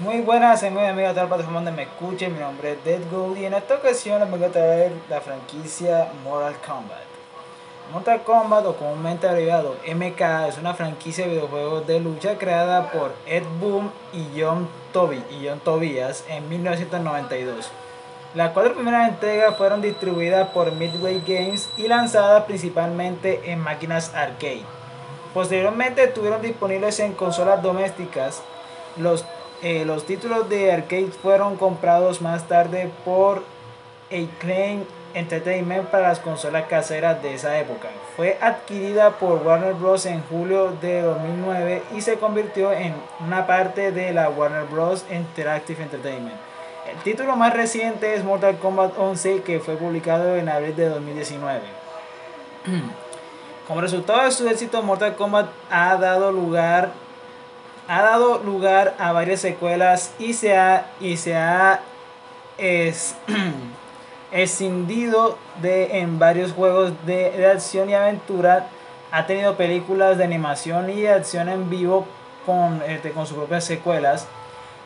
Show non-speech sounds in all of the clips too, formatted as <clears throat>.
Muy buenas, muy amigos de toda la plataforma donde me escuchen. Mi nombre es Dead Gold y en esta ocasión les voy a traer la franquicia Mortal Kombat. Mortal Kombat, o comúnmente abreviado MK, es una franquicia de videojuegos de lucha creada por Ed Boon y John, Toby, y John Tobias en 1992. Las cuatro primeras entregas fueron distribuidas por Midway Games y lanzadas principalmente en máquinas arcade. Posteriormente estuvieron disponibles en consolas domésticas. Los, eh, los títulos de arcade fueron comprados más tarde por Acclaim Entertainment para las consolas caseras de esa época. Fue adquirida por Warner Bros. en julio de 2009 y se convirtió en una parte de la Warner Bros. Interactive Entertainment. El título más reciente es Mortal Kombat 11 que fue publicado en abril de 2019. <clears throat> Como resultado de su éxito, Mortal Kombat ha dado lugar ha dado lugar a varias secuelas y se ha y se ha es, <clears throat> escindido de en varios juegos de, de, acción y aventura. Ha tenido películas de animación y de acción en vivo con, este, con sus propias secuelas,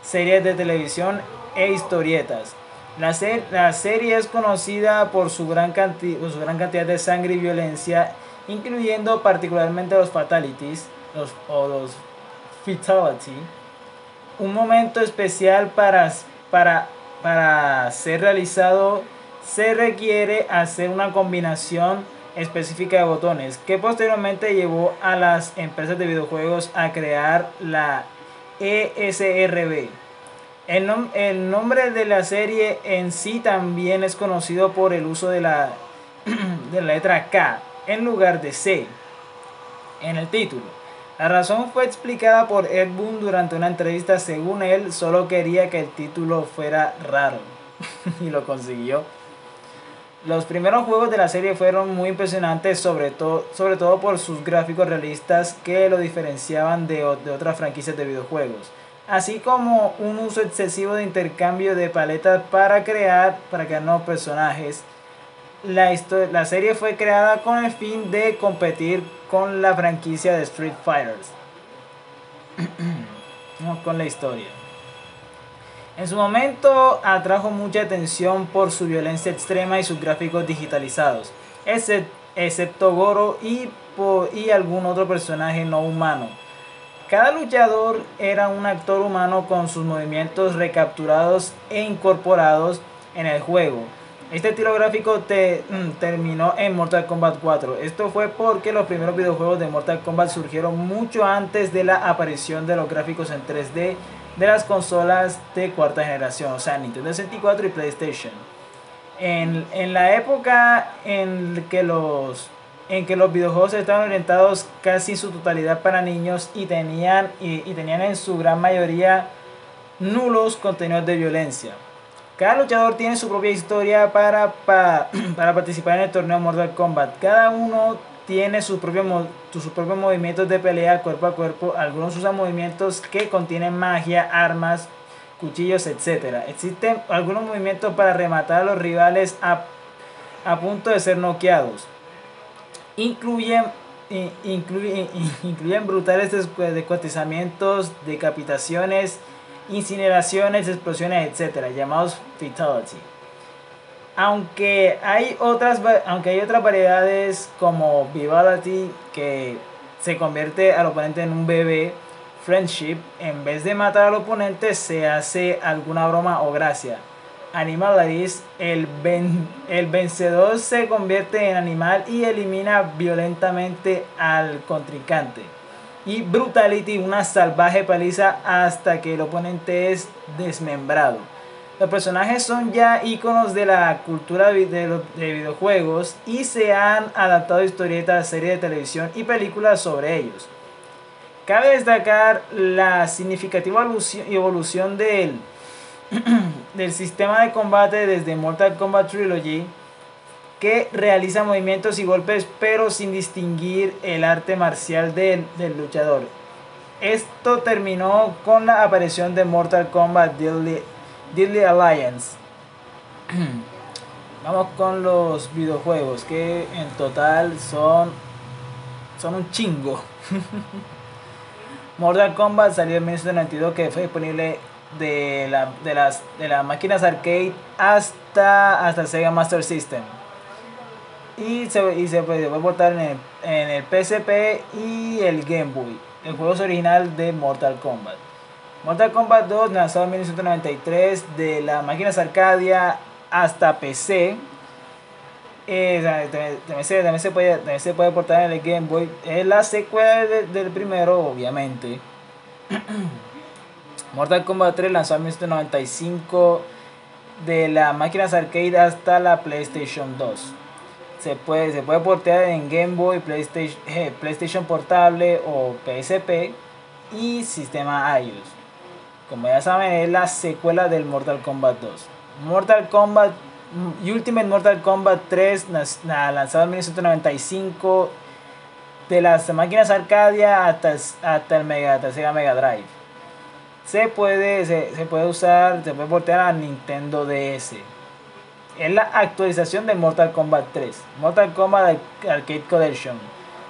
series de televisión e historietas. La, ser, la serie es conocida por su, gran por su gran cantidad de sangre y violencia, incluyendo particularmente los fatalities los, o los Un momento especial para, para, para ser realizado se requiere hacer una combinación específica de botones que posteriormente llevó a las empresas de videojuegos a crear la ESRB. El, nom el, nombre de la serie en sí también es conocido por el uso de la, <clears throat> de la letra K en lugar de C en el título. La razón fue explicada por Ed Boon durante una entrevista. Según él, solo quería que el título fuera raro. <laughs> y lo consiguió. Los primeros juegos de la serie fueron muy impresionantes, sobre, to sobre todo por sus gráficos realistas que lo diferenciaban de, de otras franquicias de videojuegos así como un uso excesivo de intercambio de paletas para crear, para crear nuevos personajes. La, la serie fue creada con el fin de competir con la franquicia de Street Fighters. <clears throat> Vamos con la historia. En su momento atrajo mucha atención por su violencia extrema y sus gráficos digitalizados, excepto Goro y algún otro personaje no humano cada luchador era un actor humano con sus movimientos recapturados e incorporados en el juego. Este estilo gráfico te, mm, terminó en Mortal Kombat 4. Esto fue porque los primeros videojuegos de Mortal Kombat surgieron mucho antes de la aparición de los gráficos en 3D de las consolas de cuarta generación, o sea, Nintendo 64 y PlayStation. En, en la época en que los en que los videojuegos estaban orientados casi en su totalidad para niños y tenían, y, y tenían en su gran mayoría nulos contenidos de violencia. Cada luchador tiene su propia historia para, para, <clears throat> para participar en el torneo Mortal Kombat. Cada uno tiene sus propios, sus propios movimientos de pelea cuerpo a cuerpo. Algunos usan movimientos que contienen magia, armas, cuchillos, etc. Existen algunos movimientos para rematar a los rivales a, a punto de ser noqueados incluyen, incluyen, <laughs> incluyen brutales descuartizamientos, decapitaciones, incineraciones, explosiones, etcétera, llamados fatality. Aunque hay otras, aunque hay otras variedades como Vivality que se convierte al oponente en un bebé, Friendship, en vez de matar al oponente se hace alguna broma o gracia. Animalaris, el, el vencedor se convierte en animal y elimina violentamente al contrincante. Y Brutality, una salvaje paliza hasta que el oponente es desmembrado. Los personajes son ya iconos de la cultura de, los, videojuegos y se han adaptado historietas, series de televisión y películas sobre ellos. Cabe destacar la significativa evolución del <clears throat> del sistema de combate desde Mortal Kombat Trilogy que realiza movimientos y golpes pero sin distinguir el arte marcial del, del luchador. Esto terminó con la aparición de Mortal Kombat Deadly, Alliance. <clears throat> Vamos con los videojuegos que en total son son un chingo. <laughs> Mortal Kombat salió en 1992 que fue disponible de, la, de, las, de las máquinas arcade hasta, hasta Sega Master System. Y se, y se puede, portar en el, en el PSP y el Game Boy. El juego es original de Mortal Kombat. Mortal Kombat 2 lanzado en 1993 de las máquinas Arcadia hasta PC. Eh, también, se, también, se puede, también se puede portar en el Game Boy. Es la secuela del primero, obviamente. <clears throat> Mortal Kombat 3 lanzado en 1995 de las máquinas arcade hasta la PlayStation 2. Se puede, se puede portear en Game Boy, PlayStation, eh, PlayStation Portable o PSP y sistema iOS. Como ya saben, es la secuela del Mortal Kombat 2. Mortal Kombat y Ultimate Mortal Kombat 3 lanzado en 1995 de las máquinas Arcadia hasta, hasta el Mega, hasta Mega Drive se puede, se, puede usar, se puede portear a Nintendo DS. Es la actualización de Mortal Kombat 3, Mortal Kombat Arcade Collection,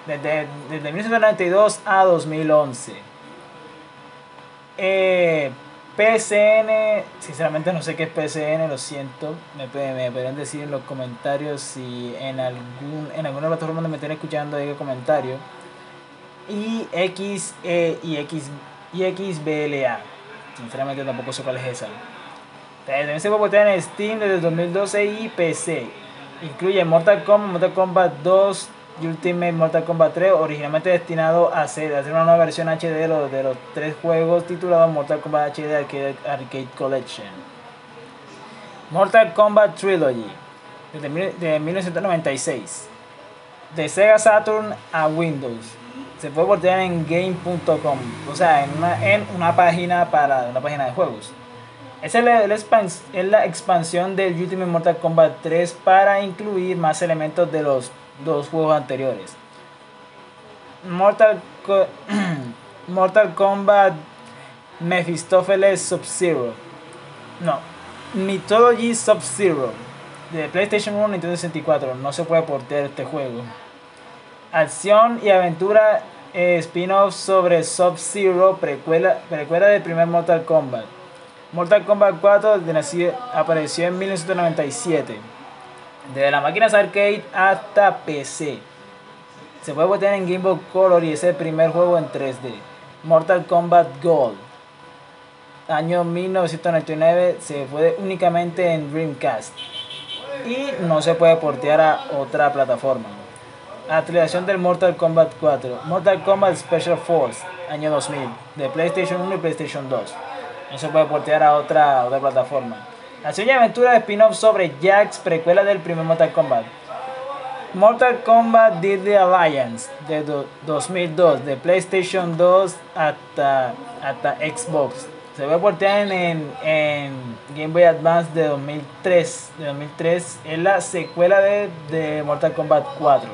desde, desde 1992 a 2011. Eh, PSN, sinceramente no sé qué es PSN, lo siento. Me, me pueden decir en los comentarios si en algún en alguna plataforma donde me estén escuchando hay comentario. Y X e, y X y XBLA. Sinceramente tampoco sé cuál es esa. También se puede en Steam desde 2012 y PC. Incluye Mortal Kombat, Mortal Kombat 2 y Ultimate Mortal Kombat 3, originalmente destinado a hacer, hacer una nueva versión HD de los, de los tres juegos titulados Mortal Kombat HD Arcade, Collection. Mortal Kombat Trilogy, de 1996. De Sega Saturn a Windows se puede portear en game.com, o sea, en una, en una página para una página de juegos. Esa es la, expansión del Ultimate Mortal Kombat 3 para incluir más elementos de los dos juegos anteriores. Mortal, <clears throat> Mortal Kombat Mephistopheles Sub-Zero. No, Mythology Sub-Zero de PlayStation 1 y Nintendo 64. No se puede portear este juego. Acción y aventura eh, spin-off sobre Sub-Zero, precuela, precuela del primer Mortal Kombat. Mortal Kombat 4 apareció en 1997. Desde las máquinas arcade hasta PC. Se puede botar en Game Boy Color y es el primer juego en 3D. Mortal Kombat Gold. Año 1999 se puede únicamente en Dreamcast. Y no se puede portear a otra plataforma actualización del Mortal Kombat 4, Mortal Kombat Special Force, año 2000, de PlayStation 1 y PlayStation 2. No se puede portear a otra, otra plataforma. Acción y aventura de spin-off sobre Jax, precuela del primer Mortal Kombat. Mortal Kombat Deadly Alliance de 2002, de PlayStation 2 hasta, hasta Xbox. Se puede portear en, en, Game Boy Advance de 2003. De 2003 es la secuela de, de Mortal Kombat 4.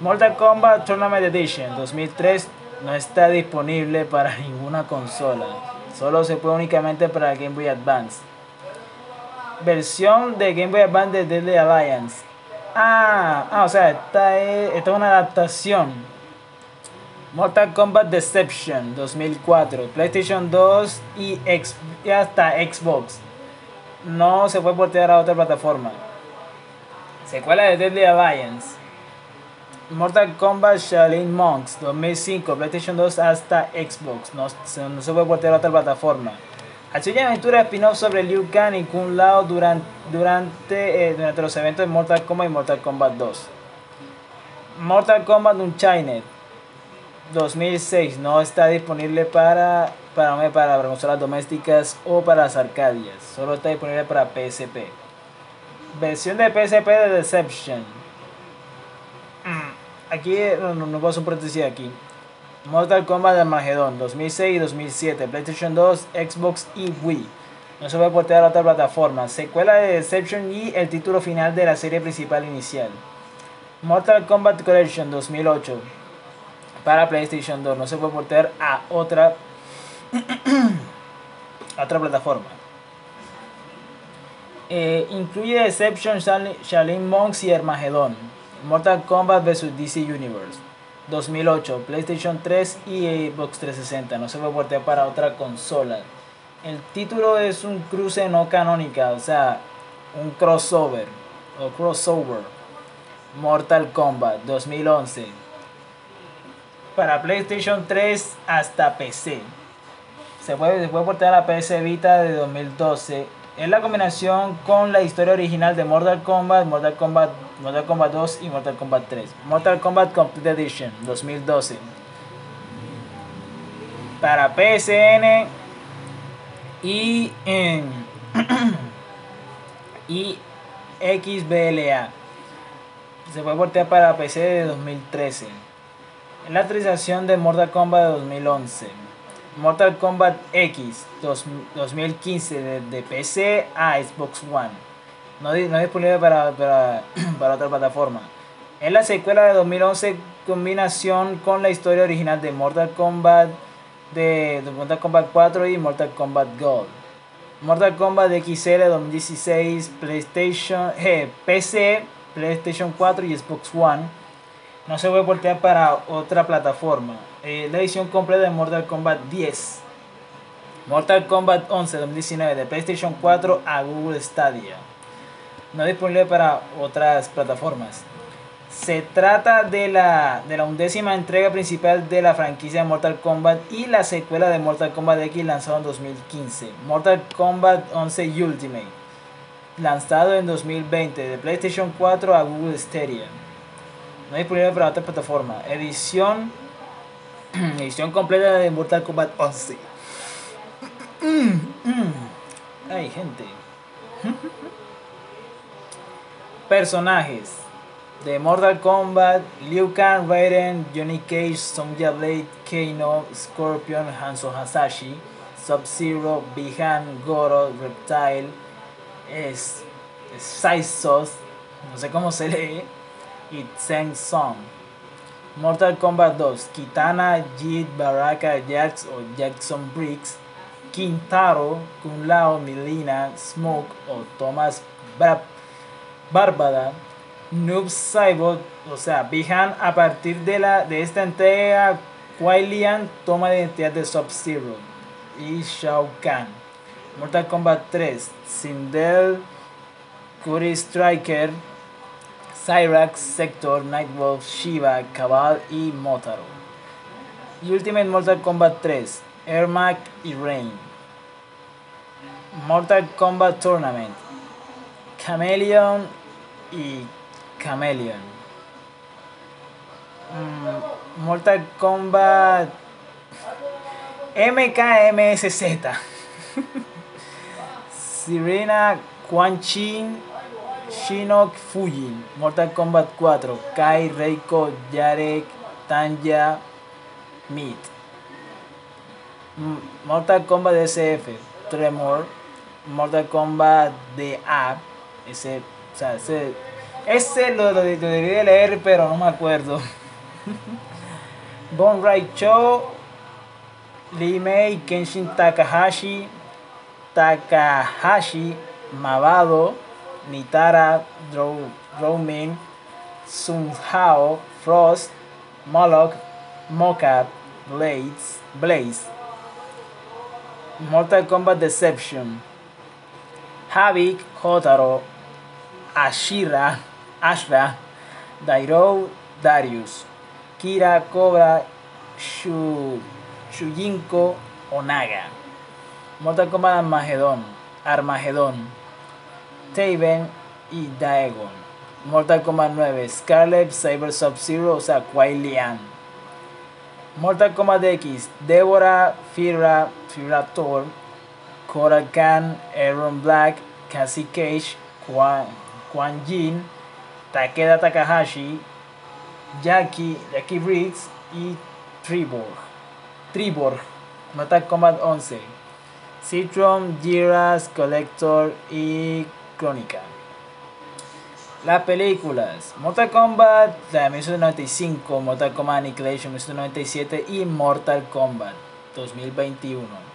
Mortal Kombat Tournament Edition 2003 no está disponible para <laughs> ninguna consola. Solo se puede únicamente para Game Boy Advance. Versión de Game Boy Advance de Deadly Alliance. Ah, ah o sea, esta es, esta es una adaptación. Mortal Kombat Deception 2004, PlayStation 2 y, y hasta Xbox. No se puede portear a otra plataforma. Secuela de Deadly Alliance. Mortal Kombat Shaolin Monks 2005, PlayStation 2 hasta Xbox. No, se puede a otra plataforma. Acción y aventura spin-off sobre Liu Kang y Kung Lao durante, durante, eh, durante los eventos de Mortal Kombat y Mortal Kombat 2. Mortal Kombat Unchained 2006 no está disponible para, para, para consolas domésticas o para las arcadias. Solo está disponible para PSP. Versión de PSP de Deception aquí no, no, hacer un aquí. Mortal Kombat Armageddon 2006 y 2007, PlayStation 2, Xbox y Wii. No se puede portar a otra plataforma. Secuela de Deception y el título final de la serie principal inicial. Mortal Kombat Collection 2008 para PlayStation 2. No se puede portar a otra, <clears throat> otra plataforma. Eh, incluye Deception, Shaolin Monks y Armageddon. Mortal Kombat vs DC Universe 2008, PlayStation 3 y Xbox 360. No se puede portear para otra consola. El título es un cruce no canónica, o sea, un crossover o crossover. Mortal Kombat 2011. Para PlayStation 3 hasta PC. Se puede, se puede portar a la PS Vita de 2012. Es la combinación con la historia original de Mortal Kombat, Mortal Kombat, Mortal Kombat 2 y Mortal Kombat 3. Mortal Kombat Complete Edition 2012. Para PSN y en <clears throat> y XBLA. Se puede portear para PC de 2013. En la actualización de Mortal Kombat de 2011. Mortal Kombat X 2015 de, PC a Xbox One. No, no disponible para, para, <clears throat> para otra plataforma. Es la secuela de 2011 combinación con la historia original de Mortal Kombat de, Mortal Kombat 4 y Mortal Kombat Gold. Mortal Kombat XL 2016, PlayStation, <laughs> eh, PC, PlayStation 4 y Xbox One. No se puede portear para otra plataforma. Eh, la edición completa de Mortal Kombat 10. Mortal Kombat 11 2019 de PlayStation 4 a Google Stadia. No disponible para otras plataformas. Se trata de la, de la undécima entrega principal de la franquicia de Mortal Kombat y la secuela de Mortal Kombat X lanzado en 2015, Mortal Kombat 11 Ultimate, lanzado en 2020 de PlayStation 4 a Google Stadia. No disponible para otra plataforma. Edición, <clears throat> edición completa de Mortal Kombat 11. <clears throat> Ay, gente. <laughs> Personajes de Mortal Kombat, Liu Kang, Raiden, Johnny Cage, Sonya Blade, Kano, Scorpion, Hanzo Hasashi, Sub-Zero, Bihan, Goro, Reptile, es, Saisos, no sé cómo se lee, y Tseng Song. Mortal Kombat 2, Kitana, Jit, Baraka, Jax o Jackson Briggs, Quintaro, Kun Lao, Milina, Smoke o Thomas Barbada, Noob Saibot, o sea, Bihan a partir de, la, de esta entrega, Kuai Lian toma la identidad de Sub-Zero y Shao Kahn. Mortal Kombat 3, Sindel, Curry Striker, Cyrax, Sector, Nightwolf, Shiva, Cabal y Motaro. Y Ultimate Mortal Kombat 3, Ermac y Rain. Mortal Kombat Tournament, Chameleon y Chameleon. Mm, Mortal Kombat MKMSZ. <laughs> Sirena Quan Chin Shinnok Fujin. Mortal Kombat 4. Kai Reiko Yarek Tanya Meat. Mm, Mortal Kombat SF. Tremor. Mortal Kombat DA. Ese, o sea, ese ese lo, lo, de leer, pero no me acuerdo. Bon Rai Cho, Lee Mei, Kenshin Takahashi, Takahashi, Mabado, Nitara, Drowmin, Sun Hao, Frost, Moloch, Mocap, Blades, Blaze, Mortal Kombat Deception, Havik, Hotaro, Ashira, Ashra, Dairo, Darius, Kira, Cobra, Shu, Shujinko, Onaga, Mortal Kombat Armagedón, Armagedón, Taven y Daegon. Mortal Kombat 9, Scarlet, Cyber Sub-Zero, o sea, Kuai Lian. Mortal Kombat X, Deborah, Fira, Thor, Koral Khan, Aaron Black, Cassie Cage, Quan, Quan Jin, Takeda Takahashi, Jackie, Jackie Briggs y Triborg. Triborg, Mortal Kombat 11, Citron, Jiras, Collector y Crónica. Las películas Mortal Kombat de 1995, Mortal Kombat Annihilation 1997 y Mortal Kombat 2021.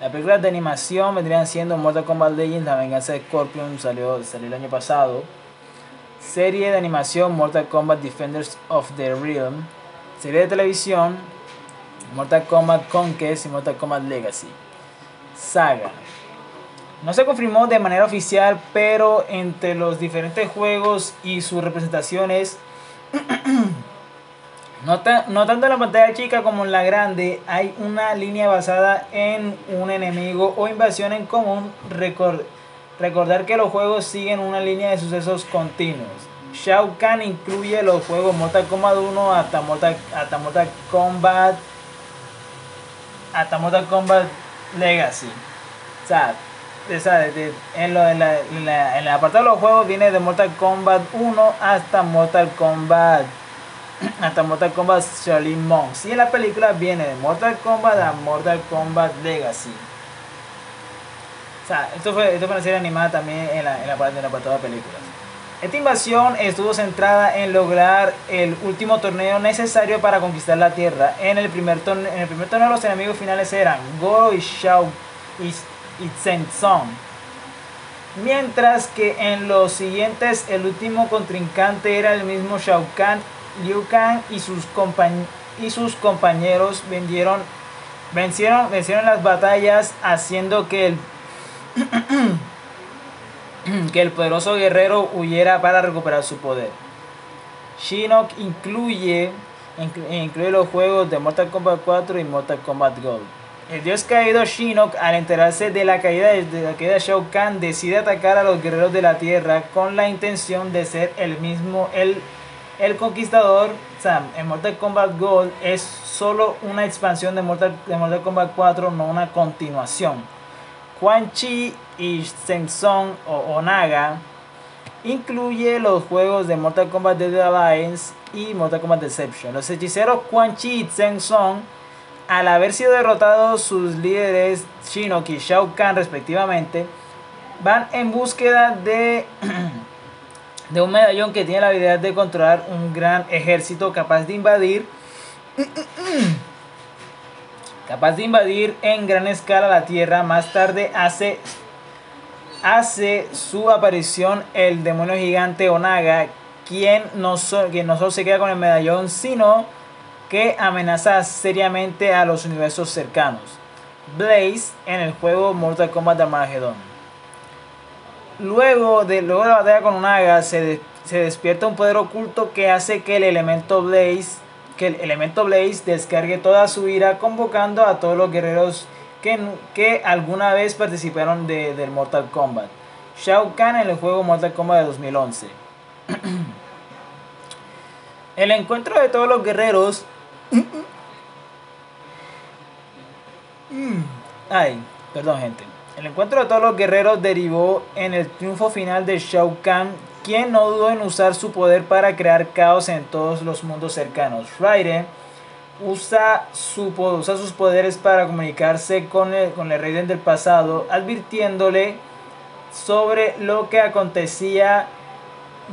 Las películas de animación vendrían siendo Mortal Kombat Legends, La Venganza de Scorpion, salió, salió el año pasado. Serie de animación Mortal Kombat Defenders of the Realm. Serie de televisión Mortal Kombat Conquest y Mortal Kombat Legacy. saga. No se confirmó de manera oficial, pero entre los diferentes juegos y sus representaciones, <clears throat> no, tanto en la pantalla chica como en la grande, hay una línea basada en un enemigo o invasión en común. recordar que los juegos siguen una línea de sucesos continuos. Shao Kahn incluye los juegos Mortal Kombat 1 hasta Mortal, hasta Mortal Kombat hasta Mortal Kombat Legacy. O sea, en, lo, en, la, en, el apartado de los juegos viene de Mortal Kombat 1 hasta Mortal Kombat hasta Mortal Kombat Shaolin Monks. Y en la película viene de Mortal Kombat a Mortal Kombat Legacy. O sea, esto fue, esto fue una serie animada también en la, en la, en el apartado de películas. Esta invasión estuvo centrada en lograr el último torneo necesario para conquistar la Tierra. En el primer torneo, en el primer torneo los enemigos finales eran Goro y Shao y Song. Mientras que en los siguientes el último contrincante era el mismo Shao Kahn, Liu Kang y sus, y sus compañeros vendieron, vencieron, vencieron las batallas haciendo que el, <clears throat> que el poderoso guerrero huyera para recuperar su poder. Shinnok incluye, incluye los juegos de Mortal Kombat 4 y Mortal Kombat Gold. El dios caído Shinnok, al enterarse de la caída de, la caída de Shao Kahn, decide atacar a los guerreros de la tierra con la intención de ser el mismo el, el conquistador. Sam, en Mortal Kombat Gold es solo una expansión de Mortal, de Mortal Kombat 4, no una continuación. Quan Chi y Shang Tsung o Onaga incluye los juegos de Mortal Kombat Dead Alliance y Mortal Kombat Deception. Los hechiceros Quan Chi y Shang Tsung al haber sido derrotados sus líderes Shinnok y Shao Kahn respectivamente, van en búsqueda de, <clears throat> de un medallón que tiene la habilidad de controlar un gran ejército capaz de invadir capaz de invadir en gran escala la Tierra. Más tarde hace, hace su aparición el demonio gigante Onaga, quien no, quien no solo se queda con el medallón, sino que amenaza seriamente a los universos cercanos. Blaze en el juego Mortal Kombat Armageddon. Luego de, luego de la batalla con Unaga se, se despierta un poder oculto que hace que el elemento Blaze que el elemento Blaze descargue toda su ira convocando a todos los guerreros que, que alguna vez participaron de, del Mortal Kombat. Shao Kahn en el juego Mortal Kombat de 2011. <clears throat> el encuentro de todos los guerreros <clears throat> <clears throat> Ay, perdón gente. El encuentro de todos los guerreros derivó en el triunfo final de Shao Kahn, quien no dudó en usar su poder para crear caos en todos los mundos cercanos. Raiden usa, su, usa sus poderes para comunicarse con el, con el Raiden del pasado, advirtiéndole sobre lo que acontecía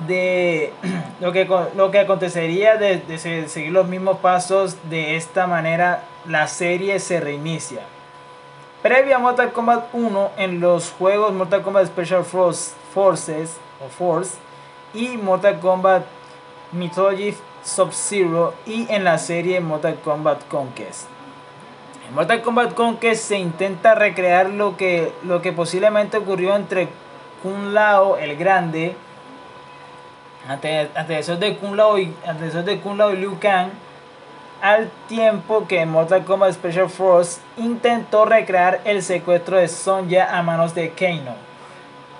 de <clears throat> lo que, lo que acontecería de, seguir los mismos pasos de esta manera la serie se reinicia. Previo a Mortal Kombat 1 en los juegos Mortal Kombat Special Forces o Force y Mortal Kombat Mythology Sub-Zero y en la serie Mortal Kombat Conquest. En Mortal Kombat Conquest se intenta recrear lo que, lo que posiblemente ocurrió entre Kun Lao el Grande antecesor de de Lao y Liu Kang, al tiempo que Mortal Kombat Special Force intentó recrear el secuestro de Sonja a manos de Kano,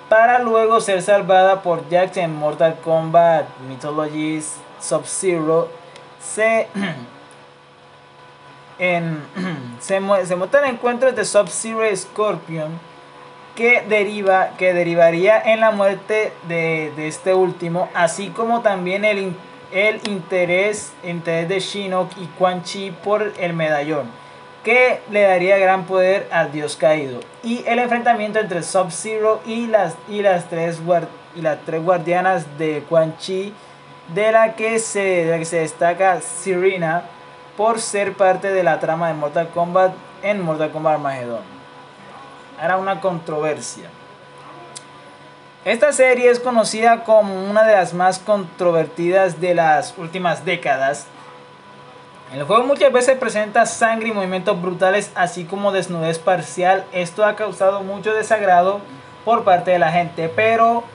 para luego ser salvada por Jax en Mortal Kombat Mythologies Sub-Zero. Se, <clears throat> en, <clears throat> se, se el encuentro de Sub-Zero Scorpion que, deriva, que derivaría en la muerte de, este último, así como también el, el interés, interés de Shinnok y Quan Chi por el medallón, que le daría gran poder al dios caído, y el enfrentamiento entre Sub-Zero y las, y, las tres y las tres guardianas de Quan Chi, de la que se, se destaca Serena por ser parte de la trama de Mortal Kombat en Mortal Kombat Armageddon era una controversia. Esta serie es conocida como una de las más controvertidas de las últimas décadas, El juego muchas veces presenta sangre y movimientos brutales, así como desnudez parcial. Esto ha causado mucho desagrado por parte de la gente, pero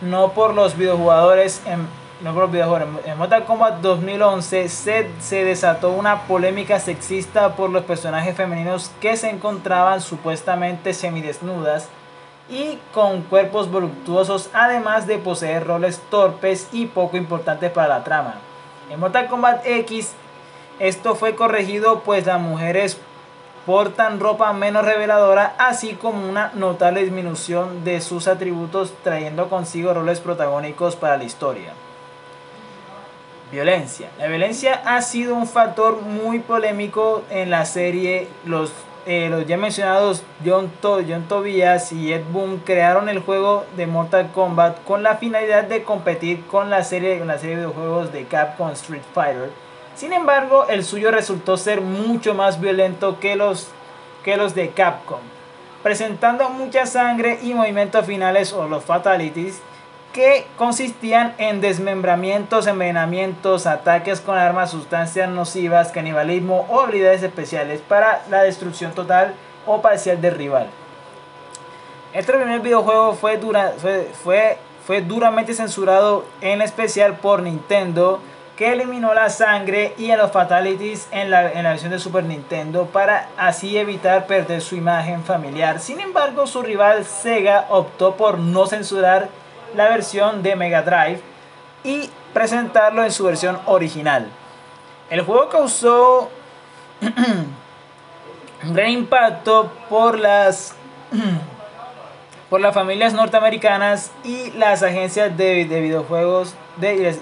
no por los videojugadores. En, no por los. En Mortal Kombat 2011 se, se desató una polémica sexista por los personajes femeninos que se encontraban supuestamente semidesnudas y con cuerpos voluptuosos, además de poseer roles torpes y poco importantes para la trama. En Mortal Kombat X esto fue corregido pues las mujeres portan ropa menos reveladora, así como una notable disminución de sus atributos, trayendo consigo roles protagónicos para la historia. Violencia. La violencia ha sido un factor muy polémico en la serie. Los, eh, los ya mencionados John, John Tobias y Ed Boon crearon el juego de Mortal Kombat con la finalidad de competir con la serie, con la serie de videojuegos de Capcom Street Fighter. Sin embargo, el suyo resultó ser mucho más violento que los, que los de Capcom, presentando mucha sangre y movimientos finales o los fatalities que consistían en desmembramientos, envenenamientos, ataques con armas, sustancias nocivas, canibalismo o habilidades especiales para la destrucción total o parcial del rival. Este primer videojuego fue, fue, fue, fue duramente censurado en especial por Nintendo que eliminó la sangre y a los fatalities en la, en la versión de Super Nintendo para así evitar perder su imagen familiar. Sin embargo, su rival Sega optó por no censurar la versión de Mega Drive y presentarlo en su versión original. El juego causó un <clears throat> gran impacto por las <clears throat> por las familias norteamericanas y las agencias de, videojuegos de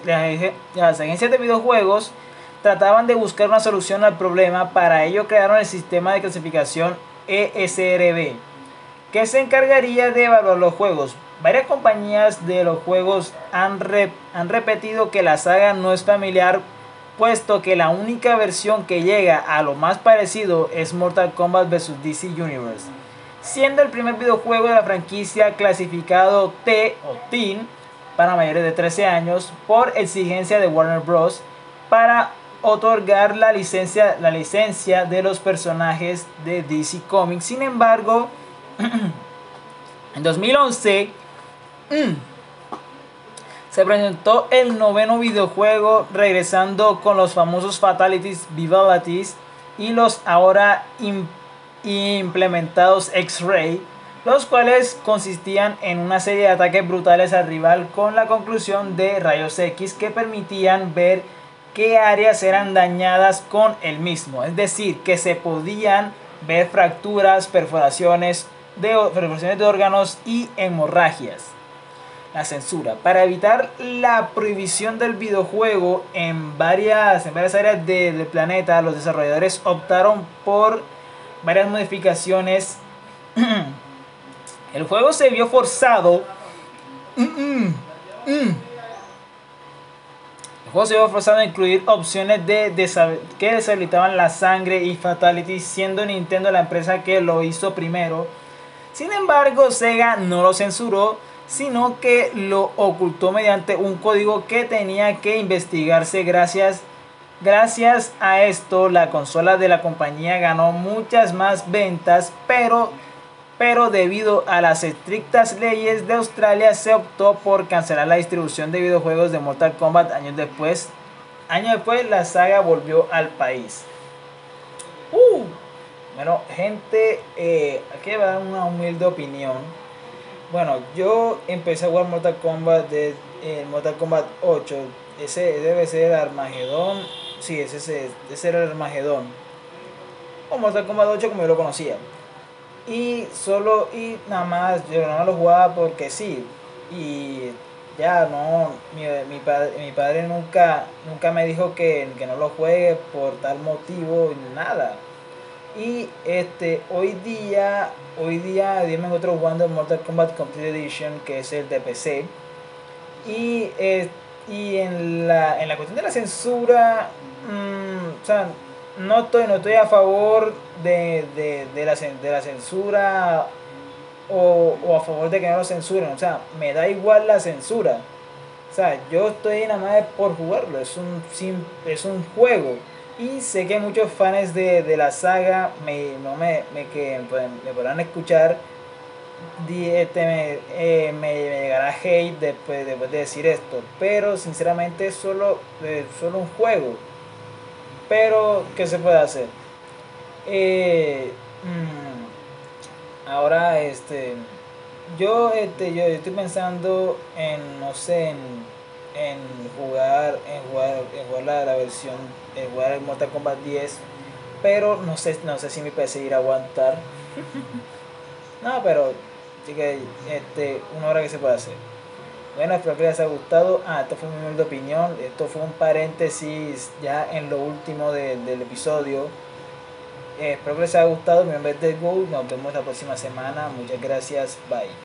las, agencias de videojuegos trataban de buscar una solución al problema. Para ello crearon el sistema de clasificación ESRB, que se encargaría de evaluar los juegos. Varias compañías de los juegos han, han repetido que la saga no es familiar, puesto que la única versión que llega a lo más parecido es Mortal Kombat vs. DC Universe siendo el primer videojuego de la franquicia clasificado T o Teen para mayores de 13 años por exigencia de Warner Bros. para otorgar la licencia, la licencia de los personajes de DC Comics. Sin embargo, <clears throat> en 2011 se presentó el noveno videojuego regresando con los famosos Fatalities, Vivalities y los ahora implementados X-Ray, los cuales consistían en una serie de ataques brutales al rival con la conclusión de rayos X que permitían ver qué áreas eran dañadas con el mismo. Es decir, que se podían ver fracturas, perforaciones de, perforaciones de órganos y hemorragias. La censura. Para evitar la prohibición del videojuego en varias, en varias áreas del planeta, los desarrolladores optaron por varias modificaciones. <clears throat> El juego se vio forzado. <clears throat> El juego se vio forzado a incluir opciones de, que deshabilitaban la sangre y fatality, siendo Nintendo la empresa que lo hizo primero. Sin embargo, Sega no lo censuró, sino que lo ocultó mediante un código que tenía que investigarse gracias Gracias a esto, la consola de la compañía ganó muchas más ventas, pero, pero debido a las estrictas leyes de Australia se optó por cancelar la distribución de videojuegos de Mortal Kombat años después. Años después, la saga volvió al país. Uh, bueno, gente, eh, aquí va una humilde opinión. Bueno, yo empecé a jugar Mortal Kombat de eh, Mortal Kombat 8. Ese debe ser Armagedón Sí, ese, ese, ese era el Armagedón. O Mortal Kombat 8 como yo lo conocía. Y solo, y nada más, yo nada lo jugaba porque sí. Y ya no, mi, mi, padre, mi padre nunca, nunca me dijo que, que no lo juegue por tal motivo, nada. Y este, hoy día, hoy día, dime otro jugando Mortal Kombat Complete Edition, que es el de PC. Y, eh, y en, la, en la cuestión de la censura, Mm, o sea, no estoy, no estoy a favor de, de, la, de la censura o, a favor de que no lo censuren. O sea, me da igual la censura. O sea, yo estoy nada más por jugarlo. Es un, es un juego. Y sé que muchos fans de, de la saga me, no me, me, que, pues, me podrán escuchar. Este, me, eh, me, llegará hate después, después de decir esto. Pero sinceramente es solo, eh, solo un juego. Pero, ¿qué se puede hacer? Eh, mm, ahora, este. Yo, este, yo estoy pensando en, no sé, en, en jugar, en jugar, en jugar la, la versión, en jugar el Mortal Kombat 10, pero no sé, no sé si mi PC irá a aguantar. <laughs> no, pero que este, una hora que se puede hacer. Bueno, espero que les haya gustado. Ah, esto fue mi opinión. Esto fue un paréntesis ya en lo último del episodio. Eh, espero que les haya gustado. Mi nombre es The Go. Nos vemos la próxima semana. Muchas gracias. Bye.